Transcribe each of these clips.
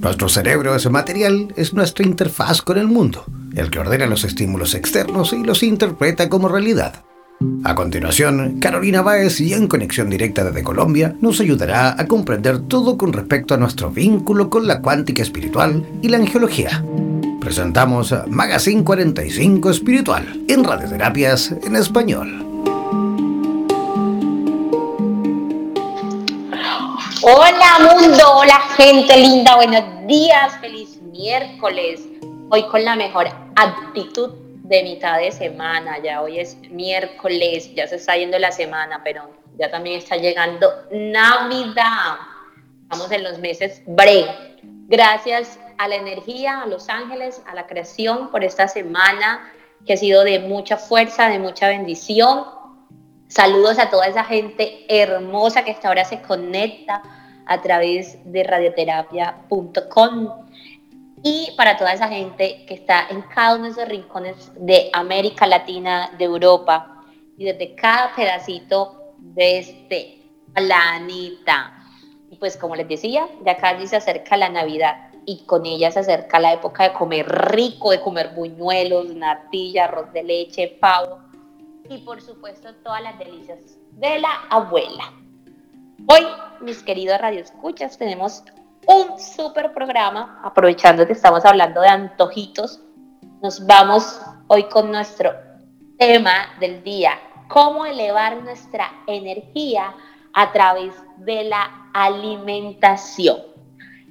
Nuestro cerebro es material, es nuestra interfaz con el mundo, el que ordena los estímulos externos y los interpreta como realidad. A continuación, Carolina Báez y en conexión directa desde Colombia nos ayudará a comprender todo con respecto a nuestro vínculo con la cuántica espiritual y la angiología. Presentamos Magazine 45 Espiritual en Radioterapias en Español. Hola mundo, hola gente linda, buenos días, feliz miércoles. Hoy con la mejor actitud de mitad de semana, ya hoy es miércoles, ya se está yendo la semana, pero ya también está llegando Navidad. Estamos en los meses bre. Gracias a la energía, a los ángeles, a la creación por esta semana que ha sido de mucha fuerza, de mucha bendición. Saludos a toda esa gente hermosa que hasta ahora se conecta a través de radioterapia.com y para toda esa gente que está en cada uno de esos rincones de América Latina, de Europa y desde cada pedacito de este planeta. Y pues como les decía, ya casi se acerca la Navidad y con ella se acerca la época de comer rico, de comer buñuelos, natilla, arroz de leche, pavo y por supuesto todas las delicias de la abuela. Hoy, mis queridos radioescuchas, tenemos un super programa, aprovechando que estamos hablando de antojitos. Nos vamos hoy con nuestro tema del día, cómo elevar nuestra energía a través de la alimentación.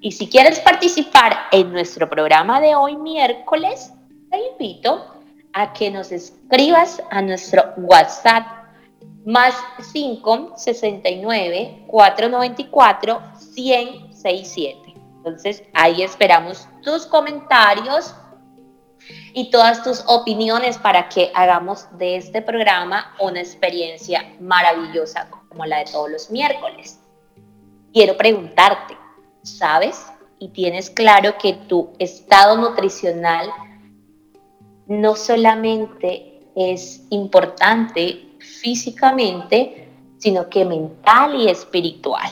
Y si quieres participar en nuestro programa de hoy miércoles, te invito a que nos escribas a nuestro WhatsApp más 5 69 494 167. Entonces ahí esperamos tus comentarios y todas tus opiniones para que hagamos de este programa una experiencia maravillosa como la de todos los miércoles. Quiero preguntarte, ¿sabes? Y tienes claro que tu estado nutricional no solamente es importante físicamente, sino que mental y espiritual.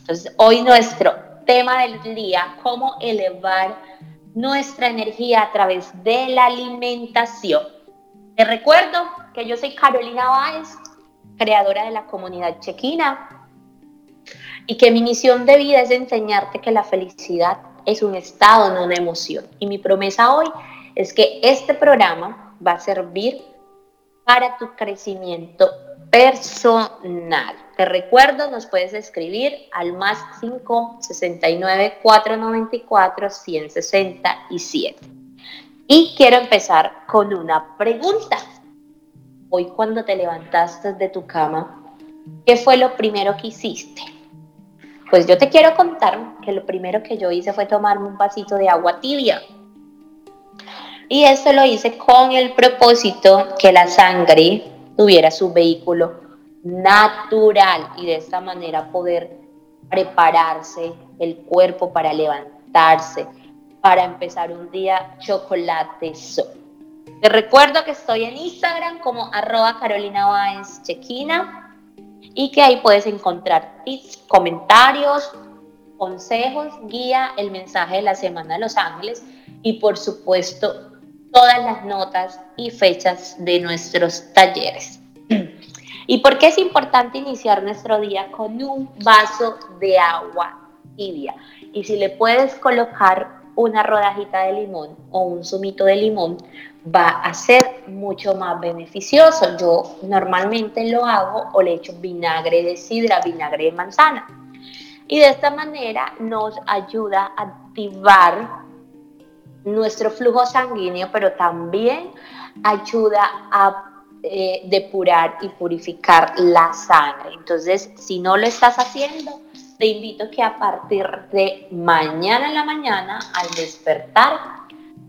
Entonces, hoy nuestro tema del día, cómo elevar nuestra energía a través de la alimentación. Te recuerdo que yo soy Carolina Báez, creadora de la comunidad chequina, y que mi misión de vida es enseñarte que la felicidad es un estado, no una emoción. Y mi promesa hoy es que este programa va a servir para tu crecimiento personal. Te recuerdo, nos puedes escribir al más 5 69 494 167. Y quiero empezar con una pregunta. Hoy cuando te levantaste de tu cama, ¿qué fue lo primero que hiciste? Pues yo te quiero contar que lo primero que yo hice fue tomarme un vasito de agua tibia y esto lo hice con el propósito que la sangre tuviera su vehículo natural y de esta manera poder prepararse el cuerpo para levantarse, para empezar un día chocolate. Te recuerdo que estoy en Instagram como arroba Carolina Báez Chequina y que ahí puedes encontrar tips, comentarios, consejos, guía, el mensaje de la Semana de Los Ángeles y por supuesto todas las notas y fechas de nuestros talleres. ¿Y por qué es importante iniciar nuestro día con un vaso de agua tibia? Y si le puedes colocar una rodajita de limón o un zumito de limón, va a ser mucho más beneficioso. Yo normalmente lo hago o le echo vinagre de sidra, vinagre de manzana. Y de esta manera nos ayuda a activar nuestro flujo sanguíneo, pero también ayuda a eh, depurar y purificar la sangre. Entonces, si no lo estás haciendo, te invito que a partir de mañana en la mañana, al despertar,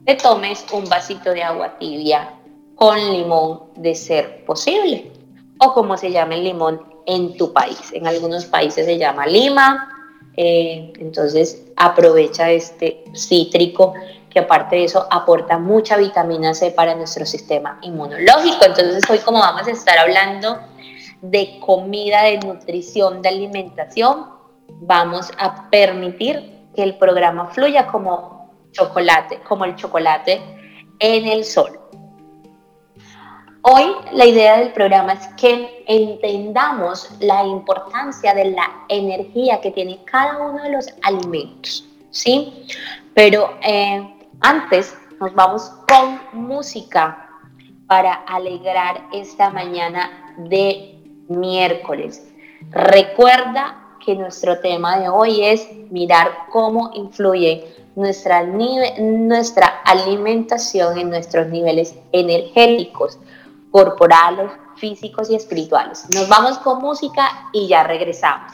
te tomes un vasito de agua tibia con limón de ser posible, o como se llama el limón en tu país. En algunos países se llama lima, eh, entonces aprovecha este cítrico aparte de eso aporta mucha vitamina C para nuestro sistema inmunológico. Entonces hoy como vamos a estar hablando de comida, de nutrición, de alimentación, vamos a permitir que el programa fluya como chocolate, como el chocolate en el sol. Hoy la idea del programa es que entendamos la importancia de la energía que tiene cada uno de los alimentos, ¿sí? Pero eh, antes nos vamos con música para alegrar esta mañana de miércoles. Recuerda que nuestro tema de hoy es mirar cómo influye nuestra, nuestra alimentación en nuestros niveles energéticos, corporales, físicos y espirituales. Nos vamos con música y ya regresamos.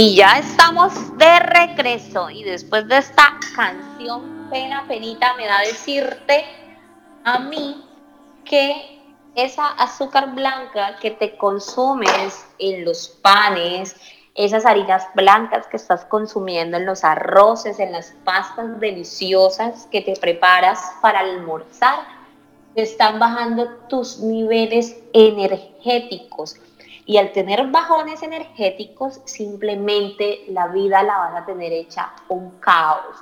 Y ya estamos de regreso. Y después de esta canción pena penita me da decirte a mí que esa azúcar blanca que te consumes en los panes, esas harinas blancas que estás consumiendo en los arroces, en las pastas deliciosas que te preparas para almorzar, te están bajando tus niveles energéticos y al tener bajones energéticos, simplemente la vida la vas a tener hecha un caos.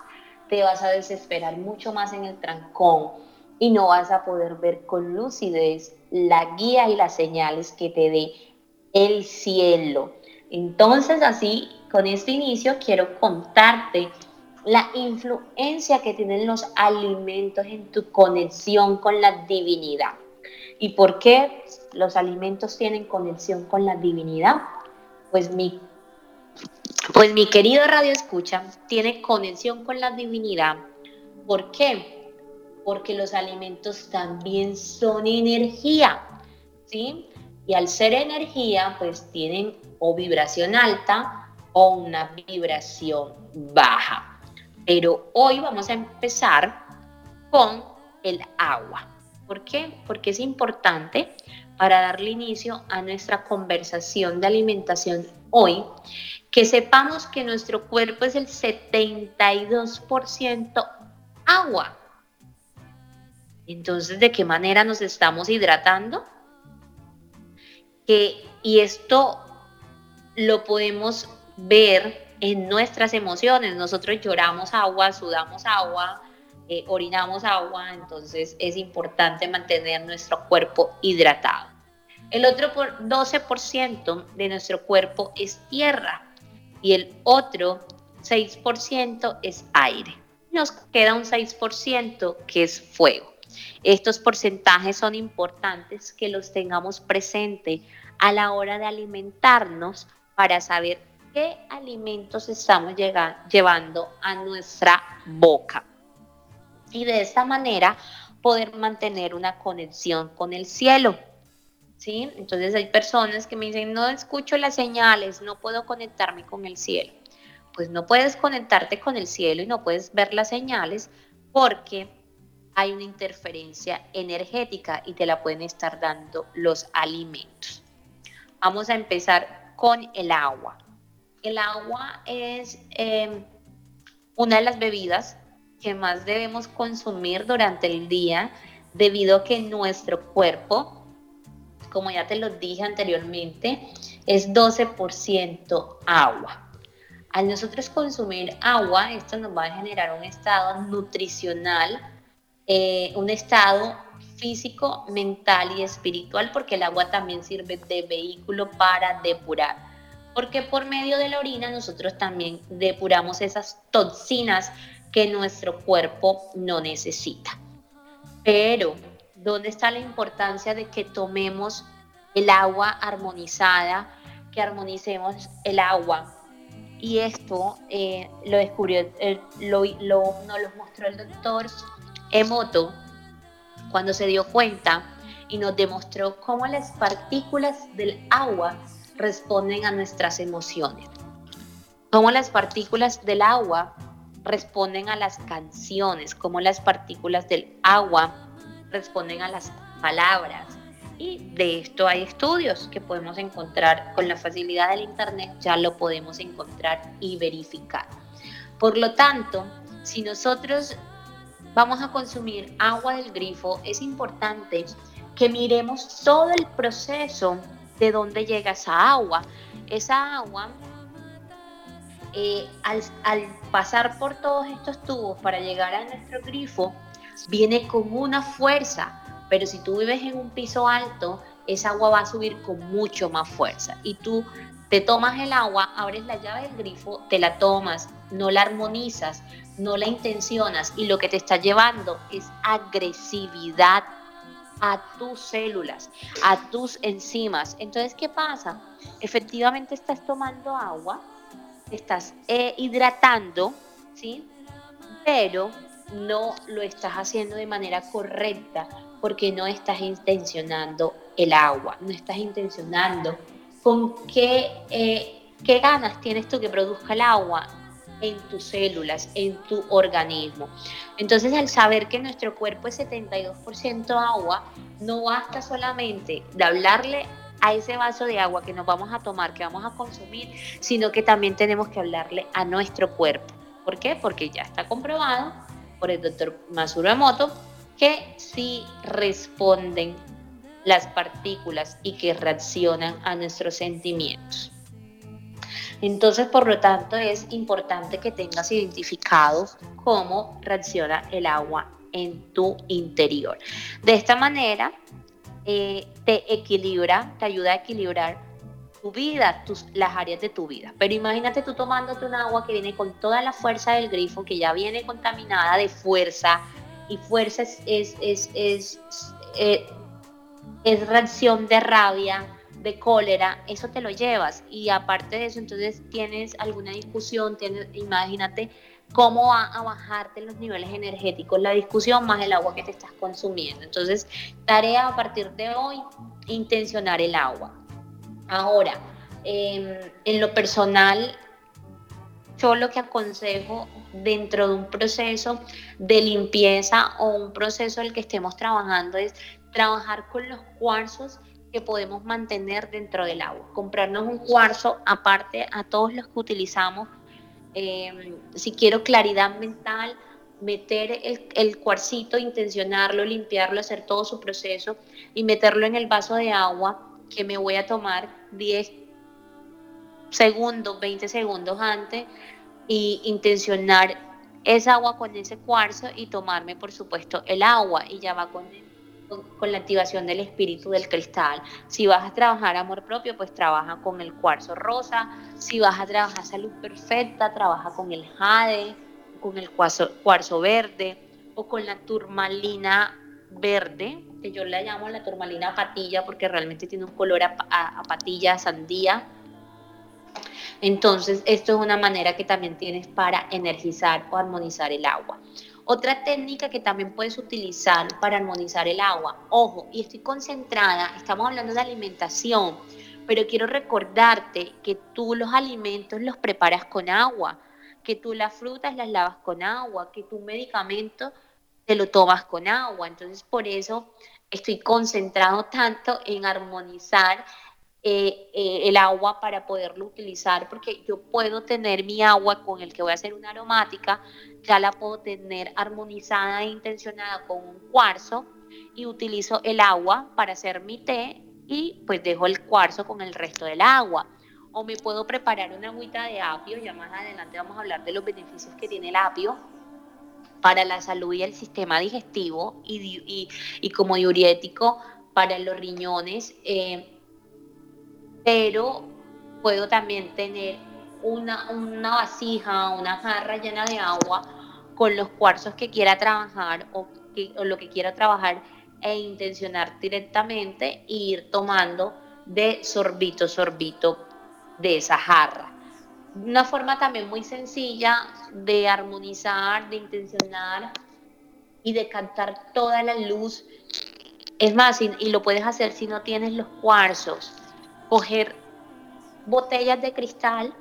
Te vas a desesperar mucho más en el trancón y no vas a poder ver con lucidez la guía y las señales que te dé el cielo. Entonces, así, con este inicio, quiero contarte la influencia que tienen los alimentos en tu conexión con la divinidad. ¿Y por qué los alimentos tienen conexión con la divinidad? Pues mi, pues mi querido Radio Escucha tiene conexión con la divinidad. ¿Por qué? Porque los alimentos también son energía, ¿sí? Y al ser energía, pues tienen o vibración alta o una vibración baja. Pero hoy vamos a empezar con el agua. ¿Por qué? Porque es importante para darle inicio a nuestra conversación de alimentación hoy, que sepamos que nuestro cuerpo es el 72% agua. Entonces, ¿de qué manera nos estamos hidratando? y esto lo podemos ver en nuestras emociones. Nosotros lloramos agua, sudamos agua, eh, orinamos agua, entonces es importante mantener nuestro cuerpo hidratado. El otro por 12% de nuestro cuerpo es tierra y el otro 6% es aire. Nos queda un 6% que es fuego. Estos porcentajes son importantes que los tengamos presente a la hora de alimentarnos para saber qué alimentos estamos llevando a nuestra boca y de esta manera poder mantener una conexión con el cielo. ¿Sí? Entonces hay personas que me dicen, no escucho las señales, no puedo conectarme con el cielo. pues no puedes conectarte con el cielo y no puedes ver las señales porque hay una interferencia energética y te la pueden estar dando los alimentos. Vamos a empezar con el agua. El agua es em, una de las bebidas que más debemos consumir durante el día debido a que nuestro cuerpo, como ya te lo dije anteriormente, es 12% agua. Al nosotros consumir agua, esto nos va a generar un estado nutricional eh, un estado físico, mental y espiritual, porque el agua también sirve de vehículo para depurar. Porque por medio de la orina nosotros también depuramos esas toxinas que nuestro cuerpo no necesita. Pero, ¿dónde está la importancia de que tomemos el agua armonizada, que armonicemos el agua? Y esto eh, lo descubrió, lo, lo, nos lo mostró el doctor Emoto cuando se dio cuenta y nos demostró cómo las partículas del agua responden a nuestras emociones, cómo las partículas del agua responden a las canciones, cómo las partículas del agua responden a las palabras. Y de esto hay estudios que podemos encontrar con la facilidad del Internet, ya lo podemos encontrar y verificar. Por lo tanto, si nosotros vamos a consumir agua del grifo, es importante que miremos todo el proceso de dónde llega esa agua. Esa agua, eh, al, pasar por todos estos tubos para llegar a nuestro grifo, viene con una fuerza, pero si tú vives en un piso alto, esa agua va a subir con mucho más fuerza. Y tú te tomas el agua, abres la llave del grifo, te la tomas, no la armonizas, no la intencionas y lo que te está llevando es agresividad a tus células, a tus enzimas. Entonces, ¿qué pasa? Efectivamente estás tomando agua, estás eh, hidratando, ¿sí? Pero no lo estás haciendo de manera correcta porque no estás intencionando el agua, no estás intencionando con qué, eh, qué ganas tienes tú que produzca el agua en tus células, en tu organismo. Entonces, al saber que nuestro cuerpo es 72% agua, no basta solamente de hablarle a ese vaso de agua que nos vamos a tomar, que vamos a consumir, sino que también tenemos que hablarle a nuestro cuerpo. ¿Por qué? Porque ya está comprobado por el doctor Masuro Emoto que sí responden las partículas y que reaccionan a nuestros sentimientos. Entonces, por lo tanto, es importante que tengas identificado cómo reacciona el agua en tu interior. De esta manera, eh, te equilibra, te ayuda a equilibrar tu vida, tus, las áreas de tu vida. Pero imagínate tú tomándote un agua que viene con toda la fuerza del grifo, que ya viene contaminada de fuerza, y fuerza es, es, es, es, eh, es reacción de rabia, de cólera, eso te lo llevas. Y aparte de eso, entonces tienes alguna discusión, tienes, imagínate cómo va a bajarte los niveles energéticos, la discusión más el agua que te estás consumiendo. Entonces, tarea a partir de hoy, intencionar el agua. Ahora, em, en lo personal, yo lo que aconsejo dentro de un proceso de limpieza o un proceso en el que estemos trabajando es trabajar con los cuarzos que podemos mantener dentro del agua. Comprarnos un cuarzo aparte a todos los que utilizamos. Eh, si quiero claridad mental, meter el, el cuarcito, intencionarlo, limpiarlo, hacer todo su proceso y meterlo en el vaso de agua que me voy a tomar 10 segundos, 20 segundos antes y intencionar esa agua con ese cuarzo y tomarme, por supuesto, el agua y ya va con con, la activación del espíritu del cristal. Si vas a trabajar amor propio, pues trabaja con el cuarzo rosa. Si vas a trabajar salud perfecta, trabaja con el jade, con el cuarzo, verde o con la turmalina verde, que yo la llamo la turmalina patilla porque realmente tiene un color a patilla sandía. Entonces, esto es una manera que también tienes para energizar o armonizar el agua. Otra técnica que también puedes utilizar para armonizar el agua, ojo, y estoy concentrada, estamos hablando de alimentación, pero quiero recordarte que tú los alimentos los preparas con agua. que tú las frutas las lavas con agua, que tu medicamento te lo tomas con agua. Entonces, por eso estoy concentrado tanto en armonizar eh, eh, el agua para poderlo utilizar, porque yo puedo tener mi agua con el que voy a hacer una aromática, ya la puedo tener armonizada e intencionada con un cuarzo y utilizo el agua para hacer mi té y pues dejo el cuarzo con el resto del agua. O me puedo preparar una agüita de apio, ya más adelante vamos a hablar de los beneficios que tiene el apio para la salud y el sistema digestivo y, como diurético para los riñones. Eh, pero puedo también tener una, vasija, una jarra llena de agua con los cuarzos que quiera trabajar o, lo que quiera trabajar e intencionar directamente e ir tomando de sorbito, sorbito de esa jarra. Una forma también muy sencilla de armonizar, de intencionar y de cantar toda la luz. Es más, y lo puedes hacer si no tienes los cuarzos coger botellas de cristal,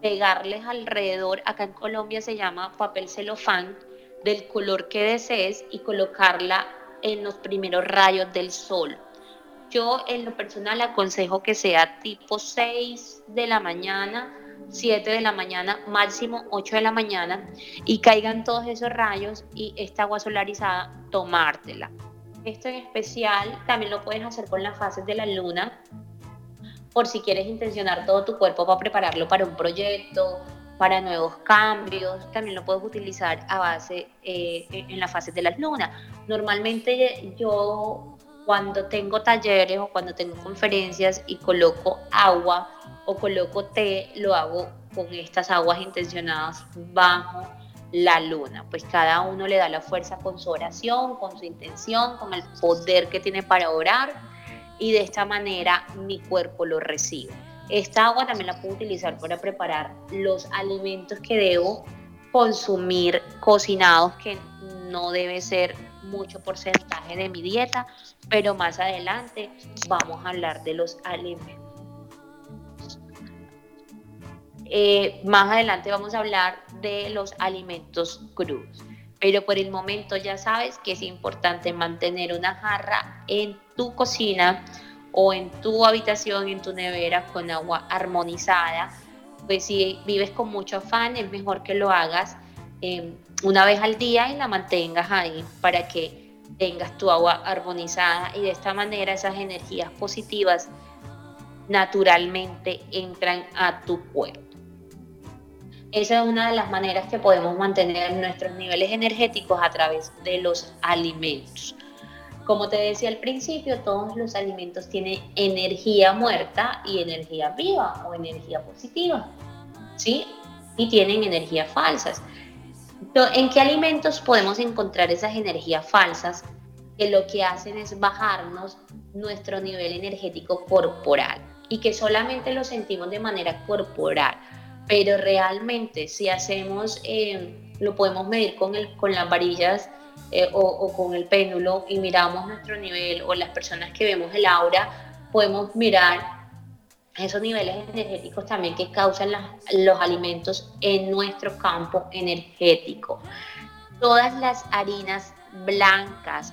pegarles alrededor, acá en Colombia se llama papel celofán, del color que desees y colocarla en los primeros rayos del sol. Yo en lo personal aconsejo que sea tipo 6 de la mañana, 7 de la mañana, máximo 8 de la mañana y caigan todos esos rayos y esta agua solarizada tomártela. Esto en especial también lo puedes hacer con las fases de la luna, por si quieres intencionar todo tu cuerpo para prepararlo para un proyecto, para nuevos cambios, también lo puedes utilizar a base eh, en la fase de las lunas. Normalmente yo cuando tengo talleres o cuando tengo conferencias y coloco agua o coloco té, lo hago con estas aguas intencionadas bajo la luna, pues cada uno le da la fuerza con su oración, con su intención, con el poder que tiene para orar y de esta manera mi cuerpo lo recibe. Esta agua también la puedo utilizar para preparar los alimentos que debo consumir cocinados, que no debe ser mucho porcentaje de mi dieta, pero más adelante vamos a hablar de los alimentos. Eh, más adelante vamos a hablar de los alimentos crudos. Pero por el momento ya sabes que es importante mantener una jarra en tu cocina o en tu habitación, en tu nevera con agua armonizada. Pues si vives con mucho afán, es mejor que lo hagas em, una vez al día y la mantengas ahí para que tengas tu agua armonizada y de esta manera esas energías positivas naturalmente entran a tu cuerpo. Esa es una de las maneras que podemos mantener nuestros niveles energéticos a través de los alimentos. Como te decía al principio, todos los alimentos tienen energía muerta y energía viva o energía positiva, ¿sí? Y tienen energías falsas. ¿En qué alimentos podemos encontrar esas energías falsas que lo que hacen es bajarnos nuestro nivel energético corporal y que solamente lo sentimos de manera corporal? Pero realmente si hacemos, eh, lo podemos medir con, el, con las varillas eh, o, con el péndulo y miramos nuestro nivel o las personas que vemos el aura, podemos mirar esos niveles energéticos también que causan los alimentos en nuestro campo energético. Todas las harinas blancas,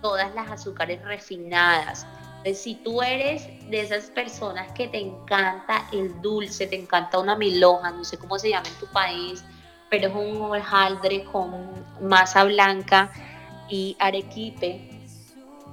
todas las azúcares refinadas, si tú eres de esas personas que te encanta el dulce, te encanta una miloja, no sé cómo se llama en tu país, pero es un hojaldre con masa blanca y arequipe,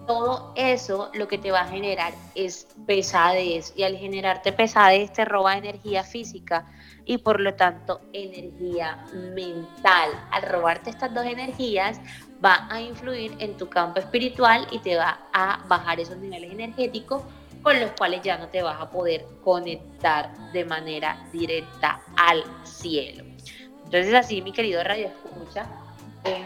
todo eso lo que te va a generar es pesadez y al generarte pesadez te roba energía física y por lo tanto energía mental. Al robarte estas dos energías va a influir en tu campo espiritual y te va a bajar esos niveles energéticos con los cuales ya no te vas a poder conectar de manera directa al cielo. Entonces así, mi querido Radio Escucha, eh,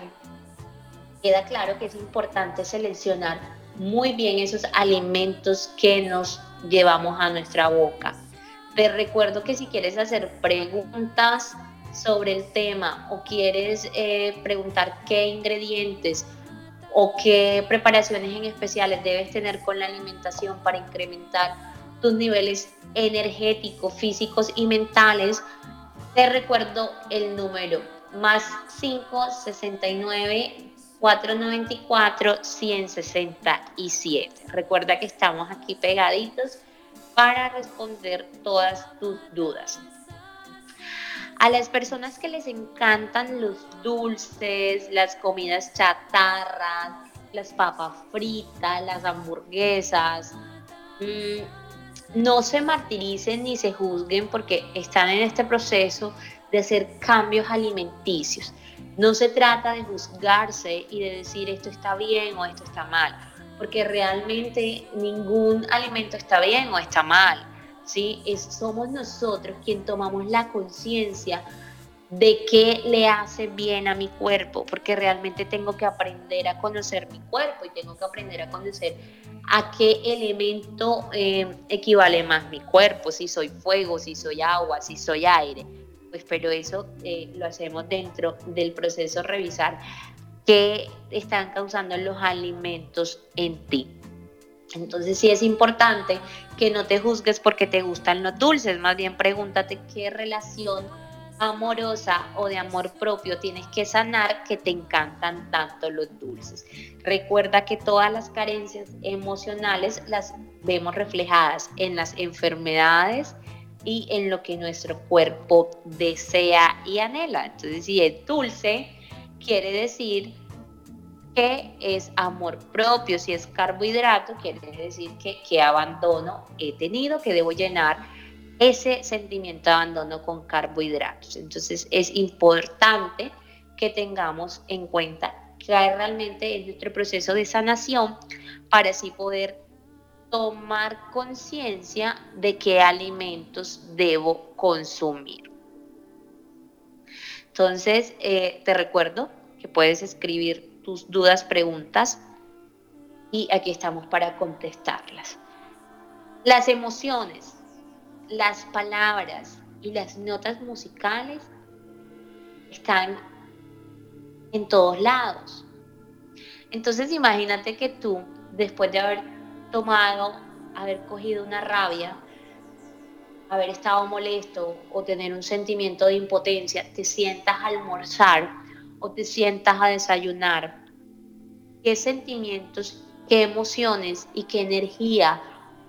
queda claro que es importante seleccionar muy bien esos alimentos que nos llevamos a nuestra boca. Te recuerdo que si quieres hacer preguntas sobre el tema o quieres eh, preguntar qué ingredientes o qué preparaciones en especiales debes tener con la alimentación para incrementar tus niveles energéticos, físicos y mentales, Te recuerdo el número más 569 494 167. Recuerda que estamos aquí pegaditos para responder todas tus dudas. A las personas que les encantan los dulces, las comidas chatarras, las papas fritas, las hamburguesas, mm, no se martiricen ni se juzguen porque están en este proceso de hacer cambios alimenticios. No se trata de juzgarse y de decir esto está bien o esto está mal, porque realmente ningún alimento está bien o está mal. ¿Sí? Es, somos nosotros quien tomamos la conciencia de qué le hace bien a mi cuerpo, porque realmente tengo que aprender a conocer mi cuerpo y tengo que aprender a conocer a qué elemento eh, equivale más mi cuerpo, si soy fuego, si soy agua, si soy aire. Pues pero eso eh, lo hacemos dentro del proceso revisar qué están causando los alimentos en ti. Entonces sí es importante que no te juzgues porque te gustan los dulces, más bien pregúntate qué relación amorosa o de amor propio tienes que sanar que te encantan tanto los dulces. Recuerda que todas las carencias emocionales las vemos reflejadas en las enfermedades y en lo que nuestro cuerpo desea y anhela. Entonces si es dulce, quiere decir que es amor propio, si es carbohidrato, quiere decir que, que abandono he tenido, que debo llenar ese sentimiento de abandono con carbohidratos. Entonces es importante que tengamos en cuenta que realmente es nuestro proceso de sanación para así poder tomar conciencia de qué alimentos debo consumir. Entonces, eh, te recuerdo que puedes escribir tus dudas, preguntas y aquí estamos para contestarlas. Las emociones, las palabras y las notas musicales están en todos lados. Entonces imagínate que tú, después de haber tomado, haber cogido una rabia, haber estado molesto o tener un sentimiento de impotencia, te sientas a almorzar o te sientas a desayunar, qué sentimientos, qué emociones y qué energía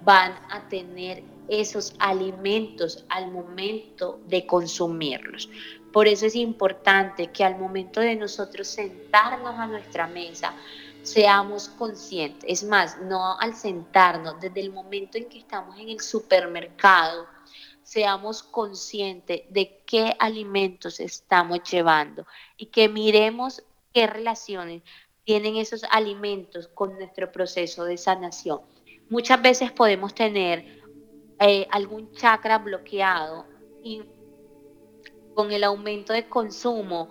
van a tener esos alimentos al momento de consumirlos. Por eso es importante que al momento de nosotros sentarnos a nuestra mesa, seamos conscientes. Es más, no al sentarnos, desde el momento en que estamos en el supermercado, seamos conscientes de qué alimentos estamos llevando y que miremos qué relaciones tienen esos alimentos con nuestro proceso de sanación. Muchas veces podemos tener eh, algún chakra bloqueado y con el aumento de consumo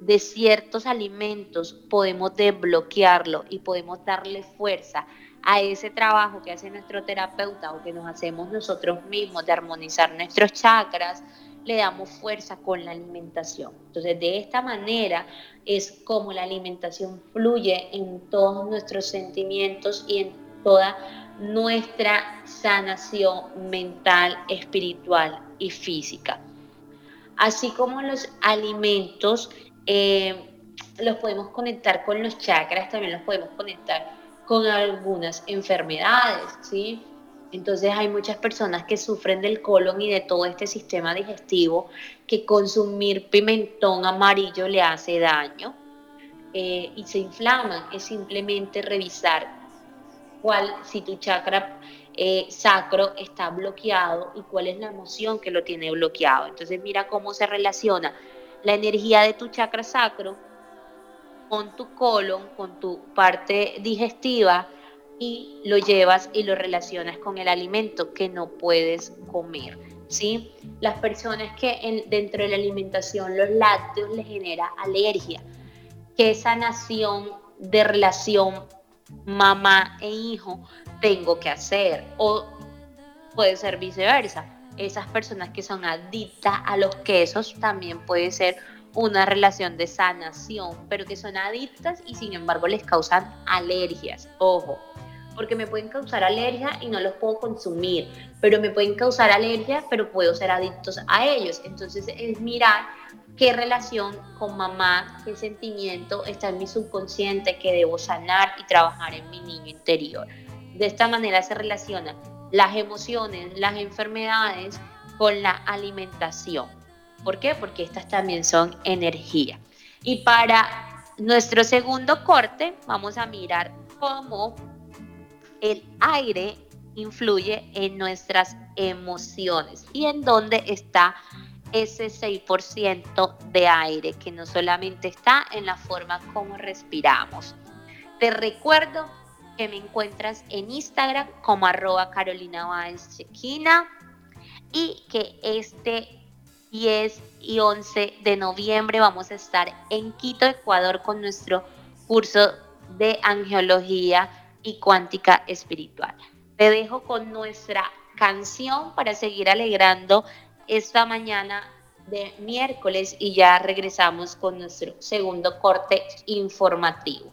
de ciertos alimentos podemos desbloquearlo y podemos darle fuerza a ese trabajo que hace nuestro terapeuta o que nos hacemos nosotros mismos de armonizar nuestros chakras, le damos fuerza con la alimentación. Entonces, de esta manera es como la alimentación fluye en todos nuestros sentimientos y en toda nuestra sanación mental, espiritual y física. Así como los alimentos eh, los podemos conectar con los chakras, también los podemos conectar con algunas enfermedades, ¿sí? Entonces hay muchas personas que sufren del colon y de todo este sistema digestivo que consumir pimentón amarillo le hace daño eh, y se inflaman. Es simplemente revisar cuál, si tu chakra eh, sacro está bloqueado y cuál es la emoción que lo tiene bloqueado. Entonces mira cómo se relaciona la energía de tu chakra sacro con tu colon, con tu parte digestiva y lo llevas y lo relacionas con el alimento que no puedes comer. ¿sí? Las personas que dentro de la alimentación los lácteos les genera alergia, ¿qué sanación de relación mamá e hijo tengo que hacer? O puede ser viceversa. Esas personas que son adictas a los quesos también puede ser una relación de sanación, pero que son adictas y sin embargo les causan alergias. Ojo, porque me pueden causar alergia y no los puedo consumir, pero me pueden causar alergia, pero puedo ser adictos a ellos. Entonces es mirar qué relación con mamá, qué sentimiento está en mi subconsciente que debo sanar y trabajar en mi niño interior. De esta manera se relacionan las emociones, las enfermedades con la alimentación. ¿Por qué? Porque estas también son energía. Y para nuestro segundo corte vamos a mirar cómo el aire influye en nuestras emociones y en dónde está ese 6% de aire que no solamente está en la forma como respiramos. Te recuerdo que me encuentras en Instagram como arroba Carolina Chequina y que este 10 y 11 de noviembre vamos a estar en Quito, Ecuador con nuestro curso de angiología y cuántica espiritual. Te dejo con nuestra canción para seguir alegrando esta mañana de miércoles y ya regresamos con nuestro segundo corte informativo.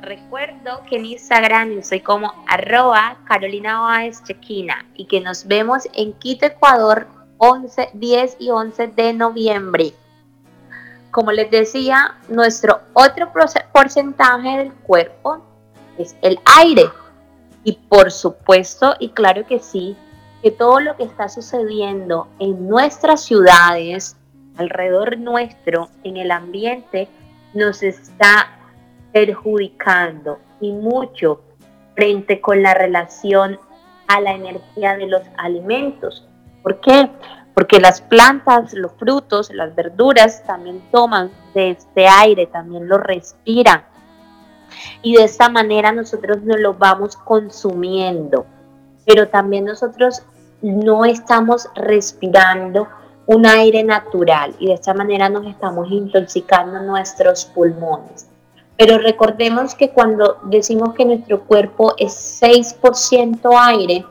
Recuerdo que en Instagram soy como arroba Carolina Báez Chequina y que nos vemos en Quito, Ecuador, 11, 10 y 11 de noviembre. Como les decía, nuestro otro porcentaje del cuerpo es el aire. Y por supuesto, y claro que sí, que todo lo que está sucediendo en nuestras ciudades, alrededor nuestro, en el ambiente, nos está perjudicando y mucho frente con la relación a la energía de los alimentos. ¿Por qué? Porque las plantas, los frutos, las verduras también toman de este aire, también lo respiran. Y de esta manera nosotros nos lo vamos consumiendo. Pero también nosotros no estamos respirando un aire natural y de esta manera nos estamos intoxicando nuestros pulmones. Pero recordemos que cuando decimos que nuestro cuerpo es 6% aire,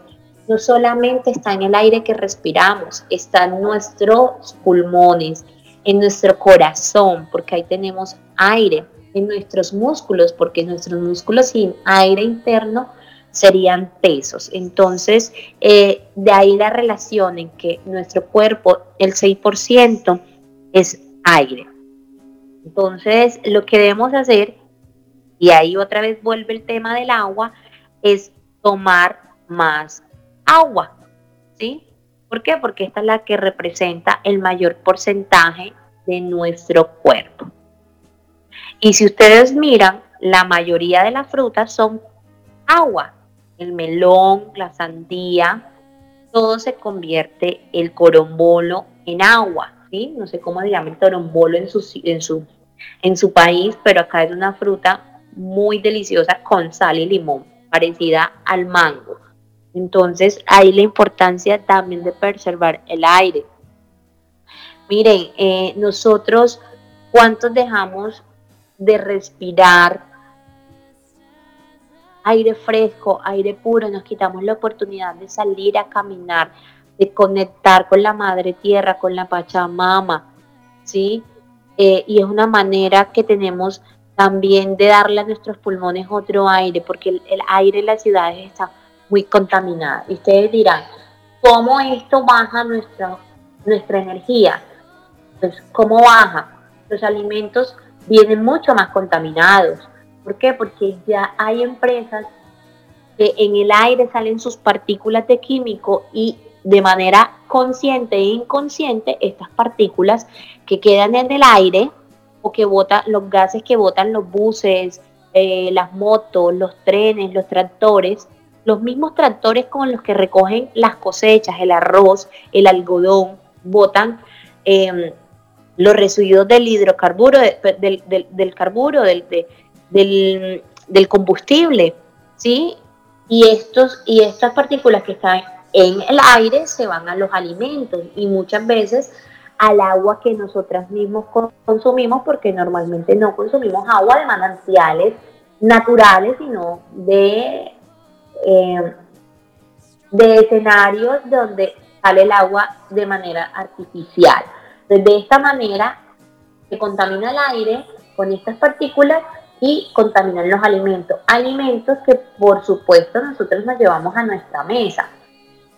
no solamente está en el aire que respiramos, está en nuestros pulmones, en nuestro corazón, porque ahí tenemos aire, en nuestros músculos, porque nuestros músculos sin aire interno serían pesos. Entonces, eh, de ahí la relación en que nuestro cuerpo, el 6%, es aire. Entonces, lo que debemos hacer, y ahí otra vez vuelve el tema del agua, es tomar más agua. ¿Sí? ¿Por qué? Porque esta es la que representa el mayor porcentaje de nuestro cuerpo. Y si ustedes miran, la mayoría de las frutas son agua. El melón, la sandía, todo se convierte el corombolo en agua. ¿sí? No sé cómo se llama el corombolo en su, en, su, en su país, pero acá es una fruta muy deliciosa con sal y limón, parecida al mango. Entonces, hay la importancia también de preservar el aire. Miren, eh, nosotros, ¿cuántos dejamos de respirar aire fresco, aire puro? Nos quitamos la oportunidad de salir a caminar, de conectar con la madre tierra, con la Pachamama, ¿sí? Eh, y es una manera que tenemos también de darle a nuestros pulmones otro aire, porque el, el aire en las ciudades está muy contaminada. Y ustedes dirán, ¿cómo esto baja nuestra, nuestra energía? Pues, ¿cómo baja? Los alimentos vienen mucho más contaminados. ¿Por qué? Porque ya hay empresas que en el aire salen sus partículas de químico y de manera consciente e inconsciente estas partículas que quedan en el aire o que botan los gases que botan los buses, eh, las motos, los trenes, los tractores, los mismos tractores con los que recogen las cosechas, el arroz, el algodón, botan em, los residuos del hidrocarburo, del, carburo, del, del, combustible, ¿sí? Y, estos, y estas partículas que están en el aire se van a los alimentos y muchas veces al agua que nosotras mismos consumimos, porque normalmente no consumimos agua de manantiales naturales, sino de eh, de escenarios donde sale el agua de manera artificial. de esta manera se contamina el aire con estas partículas y contaminan los alimentos. Alimentos que por supuesto nosotros nos llevamos a nuestra mesa.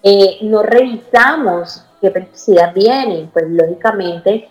Eh, no revisamos qué pesticidas vienen, pues lógicamente,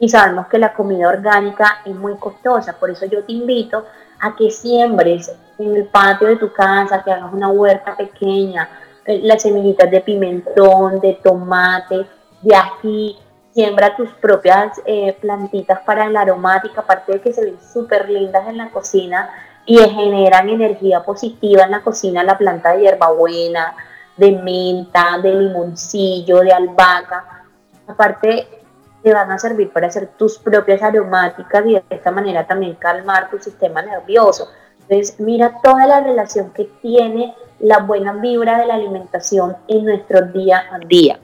y sabemos que la comida orgánica es muy costosa, por eso yo te invito a que siembres en el patio de tu casa, que hagas una huerta pequeña, eh, las semillitas de pimentón, de tomate, de ají, siembra tus propias eh, plantitas para la aromática, aparte de que se ven súper lindas en la cocina y generan energía positiva en la cocina, la planta de hierbabuena, de menta, de limoncillo, de albahaca. Aparte, te van a servir para hacer tus propias aromáticas y de esta manera también calmar tu sistema nervioso. Entonces, mira toda la relación que tiene la buena vibra de la alimentación en nuestro día a día.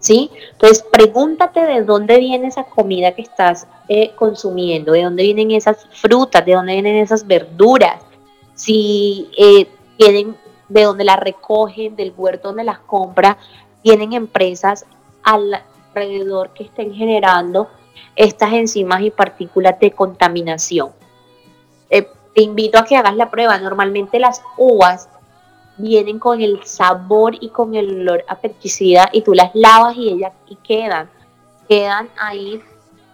¿Sí? Entonces, pregúntate de dónde viene esa comida que estás eh, consumiendo, de dónde vienen esas frutas, de dónde vienen esas verduras, si eh, tienen, de dónde las recogen, del huerto donde las compra, tienen empresas al, alrededor que estén generando estas enzimas y partículas de contaminación. Eh, te invito a que hagas la prueba. Normalmente las uvas vienen con el sabor y con el olor a pesticida y tú las lavas y ellas y quedan, quedan ahí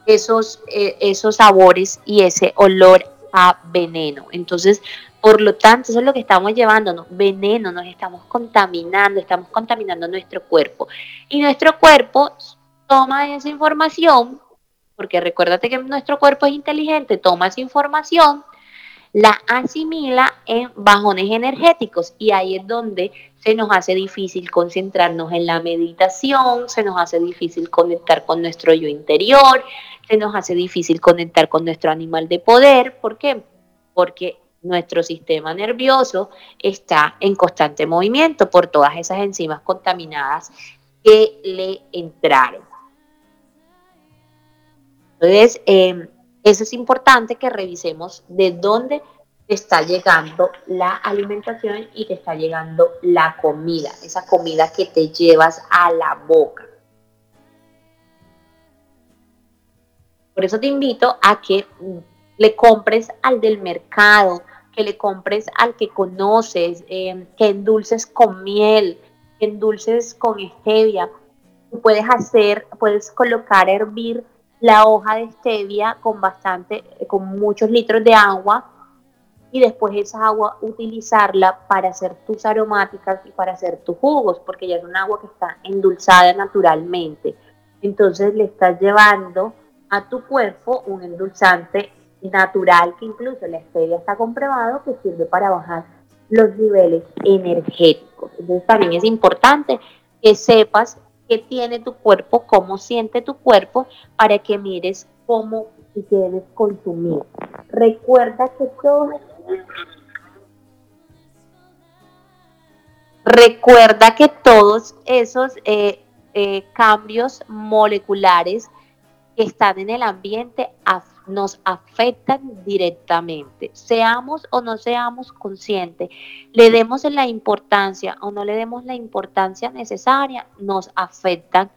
esos, eh, esos sabores y ese olor a veneno. Entonces, por lo tanto, eso es lo que estamos llevándonos, veneno, nos estamos contaminando, estamos contaminando nuestro cuerpo. Y nuestro cuerpo toma esa información, porque recuérdate que nuestro cuerpo es inteligente, toma esa información, la asimila en bajones energéticos y ahí es donde se nos hace difícil concentrarnos en la meditación, se nos hace difícil conectar con nuestro yo interior, se nos hace difícil conectar con nuestro animal de poder. ¿Por qué? Porque nuestro sistema nervioso está en constante movimiento por todas esas enzimas contaminadas que le entraron. Entonces, em, Eso es importante que revisemos de dónde te está llegando la alimentación y te está llegando la comida, esa comida que te llevas a la boca. Por eso te invito a que le compres al del mercado, que le compres al que conoces, eh, que endulces con miel, que endulces con stevia. Puedes hacer, puedes colocar a hervir la hoja de stevia con bastante, con muchos litros de agua y después esa agua utilizarla para hacer tus aromáticas y para hacer tus jugos, porque ya es un agua que está endulzada naturalmente. Entonces le estás llevando a tu cuerpo un endulzante natural que incluso la stevia está comprobado que sirve para bajar los niveles energéticos. Entonces también es importante que sepas qué tiene tu cuerpo, cómo siente tu cuerpo, para que mires cómo debes consumir. Recuerda que todo Recuerda que todos esos eh, eh, cambios moleculares que están en el ambiente nos afectan directamente. Seamos o no seamos conscientes, le demos la importancia o no le demos la importancia necesaria, nos afectan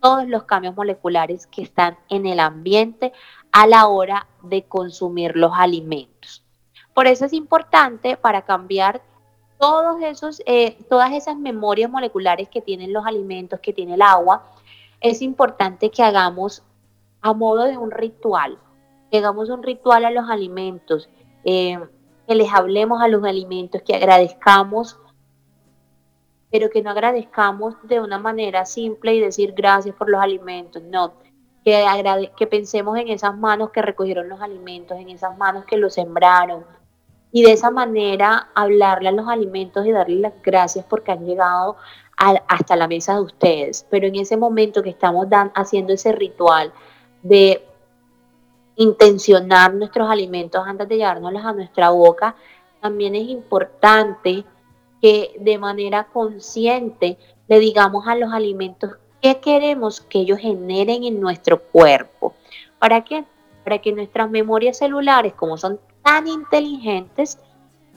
todos los cambios moleculares que están en el ambiente a la hora de consumir los alimentos. Por eso es importante para cambiar todos esos, eh, todas esas memorias moleculares que tienen los alimentos, que tiene el agua, es importante que hagamos a modo de un ritual, hagamos un ritual a los alimentos, eh, que les hablemos a los alimentos, que agradezcamos, pero que no agradezcamos de una manera simple y decir gracias por los alimentos, no, que, que pensemos en esas manos que recogieron los alimentos, en esas manos que los sembraron, y de esa manera hablarle a los alimentos y darle las gracias porque han llegado hasta la mesa de ustedes. Pero en ese momento que estamos haciendo ese ritual de intencionar nuestros alimentos antes de llevárnoslos a nuestra boca, también es importante que de manera consciente le digamos a los alimentos qué queremos que ellos generen en nuestro cuerpo. ¿Para qué? Para que nuestras memorias celulares, como son tan inteligentes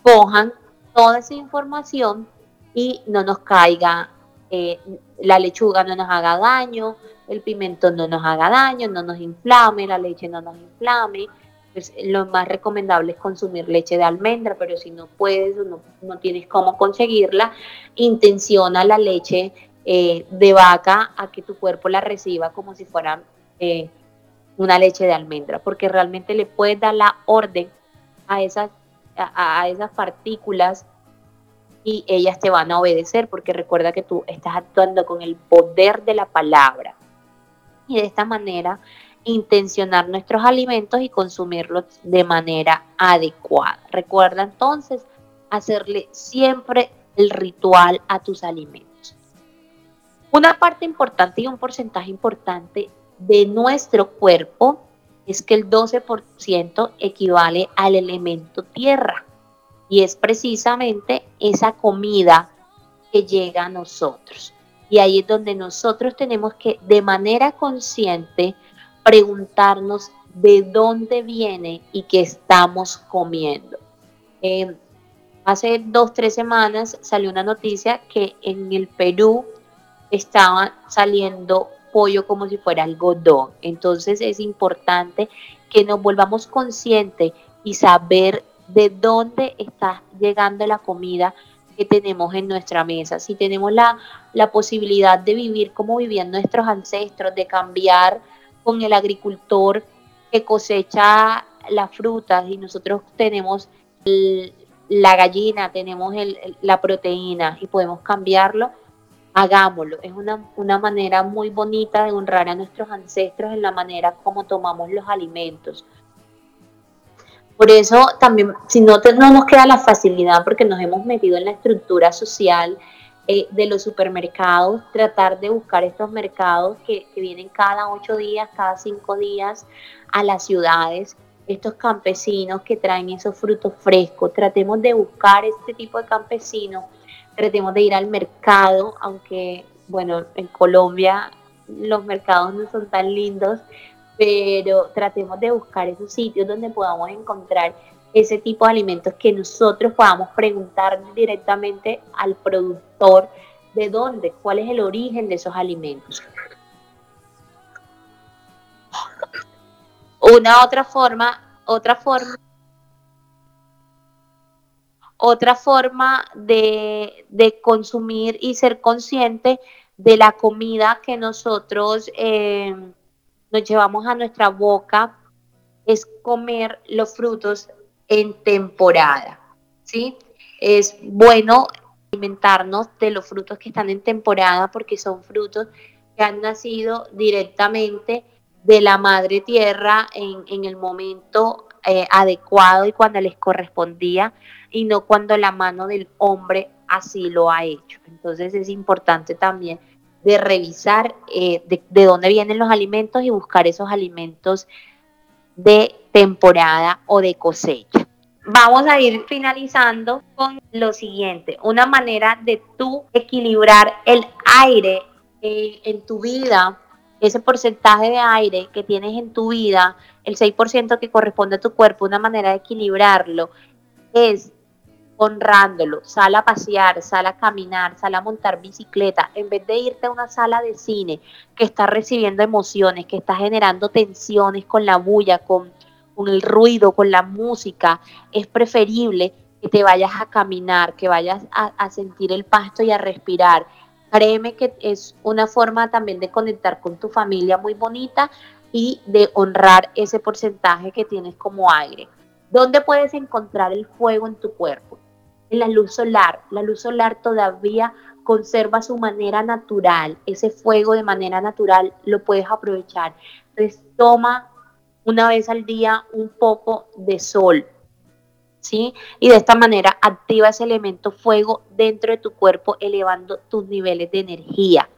cojan toda esa información y no nos caiga, eh, la lechuga no nos haga daño, el pimentón no nos haga daño, no nos inflame, la leche no nos inflame. Pues lo más recomendable es consumir leche de almendra, pero si no puedes o no, tienes cómo conseguirla, intenciona la leche eh, de vaca a que tu cuerpo la reciba como si fuera eh, una leche de almendra, porque realmente le puedes dar la orden a esas, a, esas partículas y ellas te van a obedecer porque recuerda que tú estás actuando con el poder de la palabra. Y de esta manera intencionar nuestros alimentos y consumirlos de manera adecuada. Recuerda entonces hacerle siempre el ritual a tus alimentos. Una parte importante y un porcentaje importante de nuestro cuerpo es que el 12% equivale al elemento tierra y es precisamente esa comida que llega a nosotros. Y ahí es donde nosotros tenemos que de manera consciente preguntarnos de dónde viene y qué estamos comiendo. Eh, hace dos, tres semanas salió una noticia que en el Perú estaban saliendo pollo como si fuera algodón. Entonces es importante que nos volvamos conscientes y saber de dónde está llegando la comida que tenemos en nuestra mesa. Si tenemos la, la posibilidad de vivir como vivían nuestros ancestros, de cambiar con el agricultor que cosecha las frutas y nosotros tenemos la gallina, tenemos la proteína y podemos cambiarlo, hagámoslo. Es una, una, manera muy bonita de honrar a nuestros ancestros en la manera como tomamos los alimentos. Por eso también, si no, no nos queda la facilidad porque nos hemos metido en la estructura social eh, de los supermercados, tratar de buscar estos mercados que vienen cada ocho días, cada cinco días a las ciudades, estos campesinos que traen esos frutos frescos. Tratemos de buscar este tipo de campesinos tratemos de ir al mercado, aunque, bueno, en Colombia los mercados no son tan lindos, pero tratemos de buscar esos sitios donde podamos encontrar ese tipo de alimentos que nosotros podamos preguntar directamente al productor de dónde, cuál es el origen de esos alimentos. Una otra forma, otra forma, otra forma de, consumir y ser consciente de la comida que nosotros eh, nos llevamos a nuestra boca es comer los frutos en temporada, ¿sí? Es bueno alimentarnos de los frutos que están en temporada porque son frutos que han nacido directamente de la madre tierra en, el momento eh, adecuado y cuando les correspondía y no cuando la mano del hombre así lo ha hecho. Entonces es importante también de revisar eh, de, de, dónde vienen los alimentos y buscar esos alimentos de temporada o de cosecha. Vamos a ir finalizando con lo siguiente, una manera de tú equilibrar el aire eh, en tu vida, ese porcentaje de aire que tienes en tu vida, el 6% que corresponde a tu cuerpo, una manera de equilibrarlo es honrándolo, sal a pasear, sal a caminar, sal a montar bicicleta, en vez de irte a una sala de cine que está recibiendo emociones, que está generando tensiones con la bulla, con, con el ruido, con la música, es preferible que te vayas a caminar, que vayas a, a sentir el pasto y a respirar. Créeme que es una forma también de conectar con tu familia muy bonita y de honrar ese porcentaje que tienes como aire. ¿Dónde puedes encontrar el fuego en tu cuerpo? La luz solar. La luz solar todavía conserva su manera natural. Ese fuego de manera natural lo puedes aprovechar. Entonces toma una vez al día un poco de sol. ¿Sí? Y de esta manera activa ese elemento fuego dentro de tu cuerpo, elevando tus niveles de energía.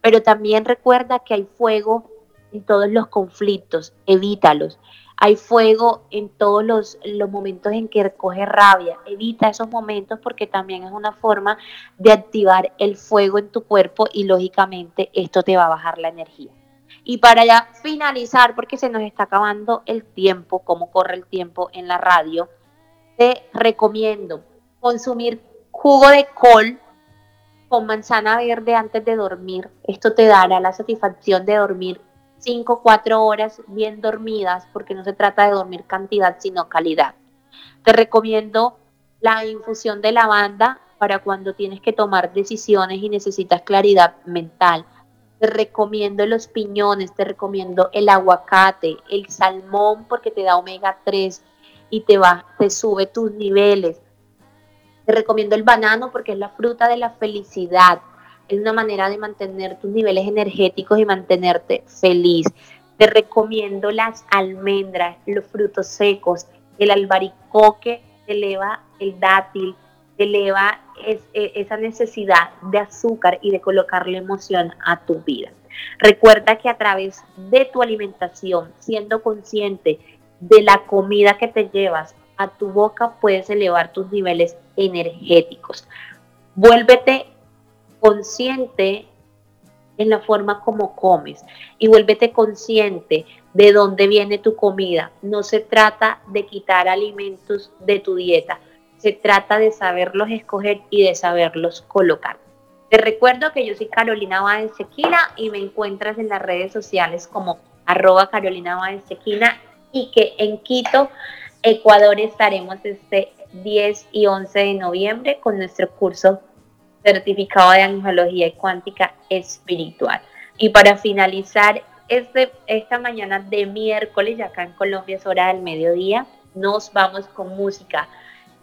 Pero también recuerda que hay fuego en todos los conflictos, evítalos. Hay fuego en todos los, momentos en que recoge rabia. Evita esos momentos porque también es una forma de activar el fuego en tu cuerpo y lógicamente esto te va a bajar la energía. Y para ya finalizar, porque se nos está acabando el tiempo, cómo corre el tiempo en la radio, te recomiendo consumir jugo de col con manzana verde antes de dormir. Esto te dará la satisfacción de dormir 5 o 4 horas bien dormidas, porque no se trata de dormir cantidad, sino calidad. Te recomiendo la infusión de lavanda para cuando tienes que tomar decisiones y necesitas claridad mental. Te recomiendo los piñones, te recomiendo el aguacate, el salmón porque te da omega 3 y te va, te sube tus niveles. Te recomiendo el banano porque es la fruta de la felicidad es una manera de mantener tus niveles energéticos y mantenerte feliz. Te recomiendo las almendras, los frutos secos, el albaricoque eleva el dátil, eleva e, esa necesidad de azúcar y de colocarle emoción a tu vida. Recuerda que a través de tu alimentación, siendo consciente de la comida que te llevas a tu boca, puedes elevar tus niveles energéticos. Vuélvete consciente en la forma como comes y vuélvete consciente de dónde viene tu comida. No se trata de quitar alimentos de tu dieta, se trata de saberlos escoger y de saberlos colocar. Te recuerdo que yo soy Carolina Báez Sequina y me encuentras en las redes sociales como arroba Carolina Báez Sequina y que en Quito, Ecuador estaremos este 10 y 11 de noviembre con nuestro curso certificado de angelología y cuántica espiritual. Y para finalizar este, esta mañana de miércoles, acá en Colombia es hora del mediodía, nos vamos con música.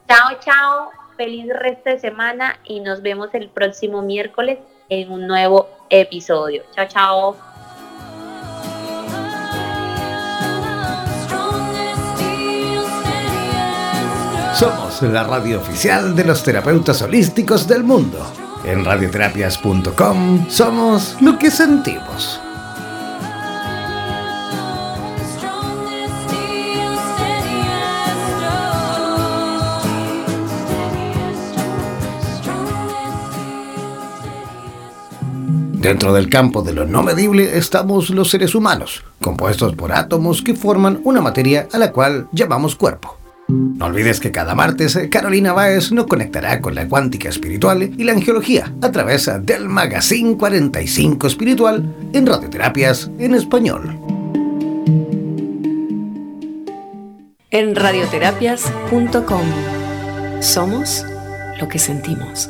Chao, chao, feliz resto de semana y nos vemos el próximo miércoles en un nuevo episodio. Chao, chao. La radio oficial de los terapeutas holísticos del mundo. En radioterapias.com somos lo que sentimos. Dentro del campo de lo no medible estamos los seres humanos, compuestos por átomos que forman una materia a la cual llamamos cuerpo. No olvides que cada martes Carolina Báez nos conectará con la cuántica espiritual y la angiología a través del Magazine 45 Espiritual en Radioterapias en Español. En radioterapias.com somos lo que sentimos.